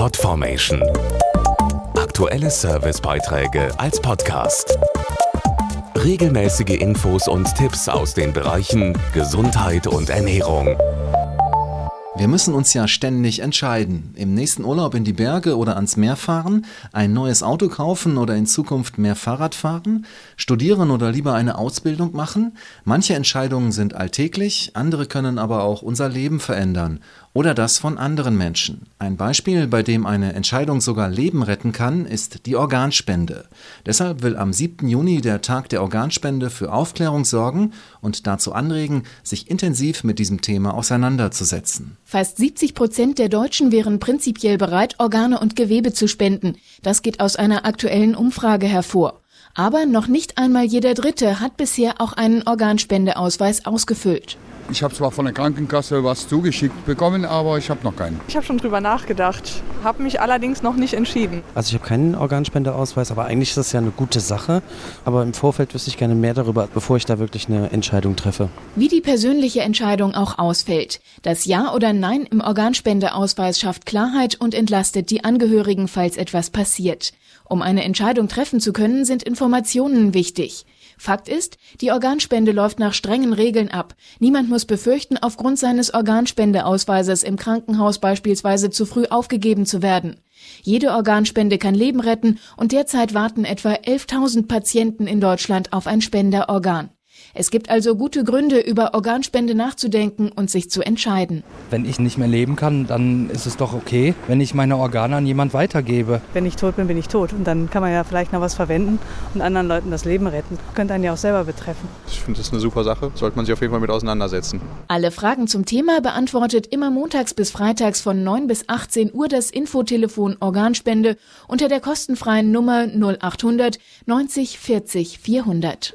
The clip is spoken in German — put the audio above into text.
Podformation. Aktuelle Servicebeiträge als Podcast. Regelmäßige Infos und Tipps aus den Bereichen Gesundheit und Ernährung. Wir müssen uns ja ständig entscheiden. Im nächsten Urlaub in die Berge oder ans Meer fahren, ein neues Auto kaufen oder in Zukunft mehr Fahrrad fahren, studieren oder lieber eine Ausbildung machen. Manche Entscheidungen sind alltäglich, andere können aber auch unser Leben verändern oder das von anderen Menschen. Ein Beispiel, bei dem eine Entscheidung sogar Leben retten kann, ist die Organspende. Deshalb will am 7. Juni der Tag der Organspende für Aufklärung sorgen und dazu anregen, sich intensiv mit diesem Thema auseinanderzusetzen. Fast 70 Prozent der Deutschen wären prinzipiell bereit, Organe und Gewebe zu spenden. Das geht aus einer aktuellen Umfrage hervor. Aber noch nicht einmal jeder Dritte hat bisher auch einen Organspendeausweis ausgefüllt. Ich habe zwar von der Krankenkasse was zugeschickt bekommen, aber ich habe noch keinen. Ich habe schon drüber nachgedacht, habe mich allerdings noch nicht entschieden. Also ich habe keinen Organspendeausweis, aber eigentlich ist das ja eine gute Sache. Aber im Vorfeld wüsste ich gerne mehr darüber, bevor ich da wirklich eine Entscheidung treffe. Wie die persönliche Entscheidung auch ausfällt. Das Ja oder Nein im Organspendeausweis schafft Klarheit und entlastet die Angehörigen, falls etwas passiert. Um eine Entscheidung treffen zu können, sind Informationen wichtig. Fakt ist, die Organspende läuft nach strengen Regeln ab. Niemand muss befürchten, aufgrund seines Organspendeausweises im Krankenhaus beispielsweise zu früh aufgegeben zu werden. Jede Organspende kann Leben retten und derzeit warten etwa 11.000 Patienten in Deutschland auf ein Spenderorgan. Es gibt also gute Gründe, über Organspende nachzudenken und sich zu entscheiden. Wenn ich nicht mehr leben kann, dann ist es doch okay, wenn ich meine Organe an jemand weitergebe. Wenn ich tot bin, bin ich tot. Und dann kann man ja vielleicht noch was verwenden und anderen Leuten das Leben retten. Könnte einen ja auch selber betreffen. Ich finde das eine super Sache. Sollte man sich auf jeden Fall mit auseinandersetzen. Alle Fragen zum Thema beantwortet immer montags bis freitags von 9 bis 18 Uhr das Infotelefon Organspende unter der kostenfreien Nummer 0800 90 40 400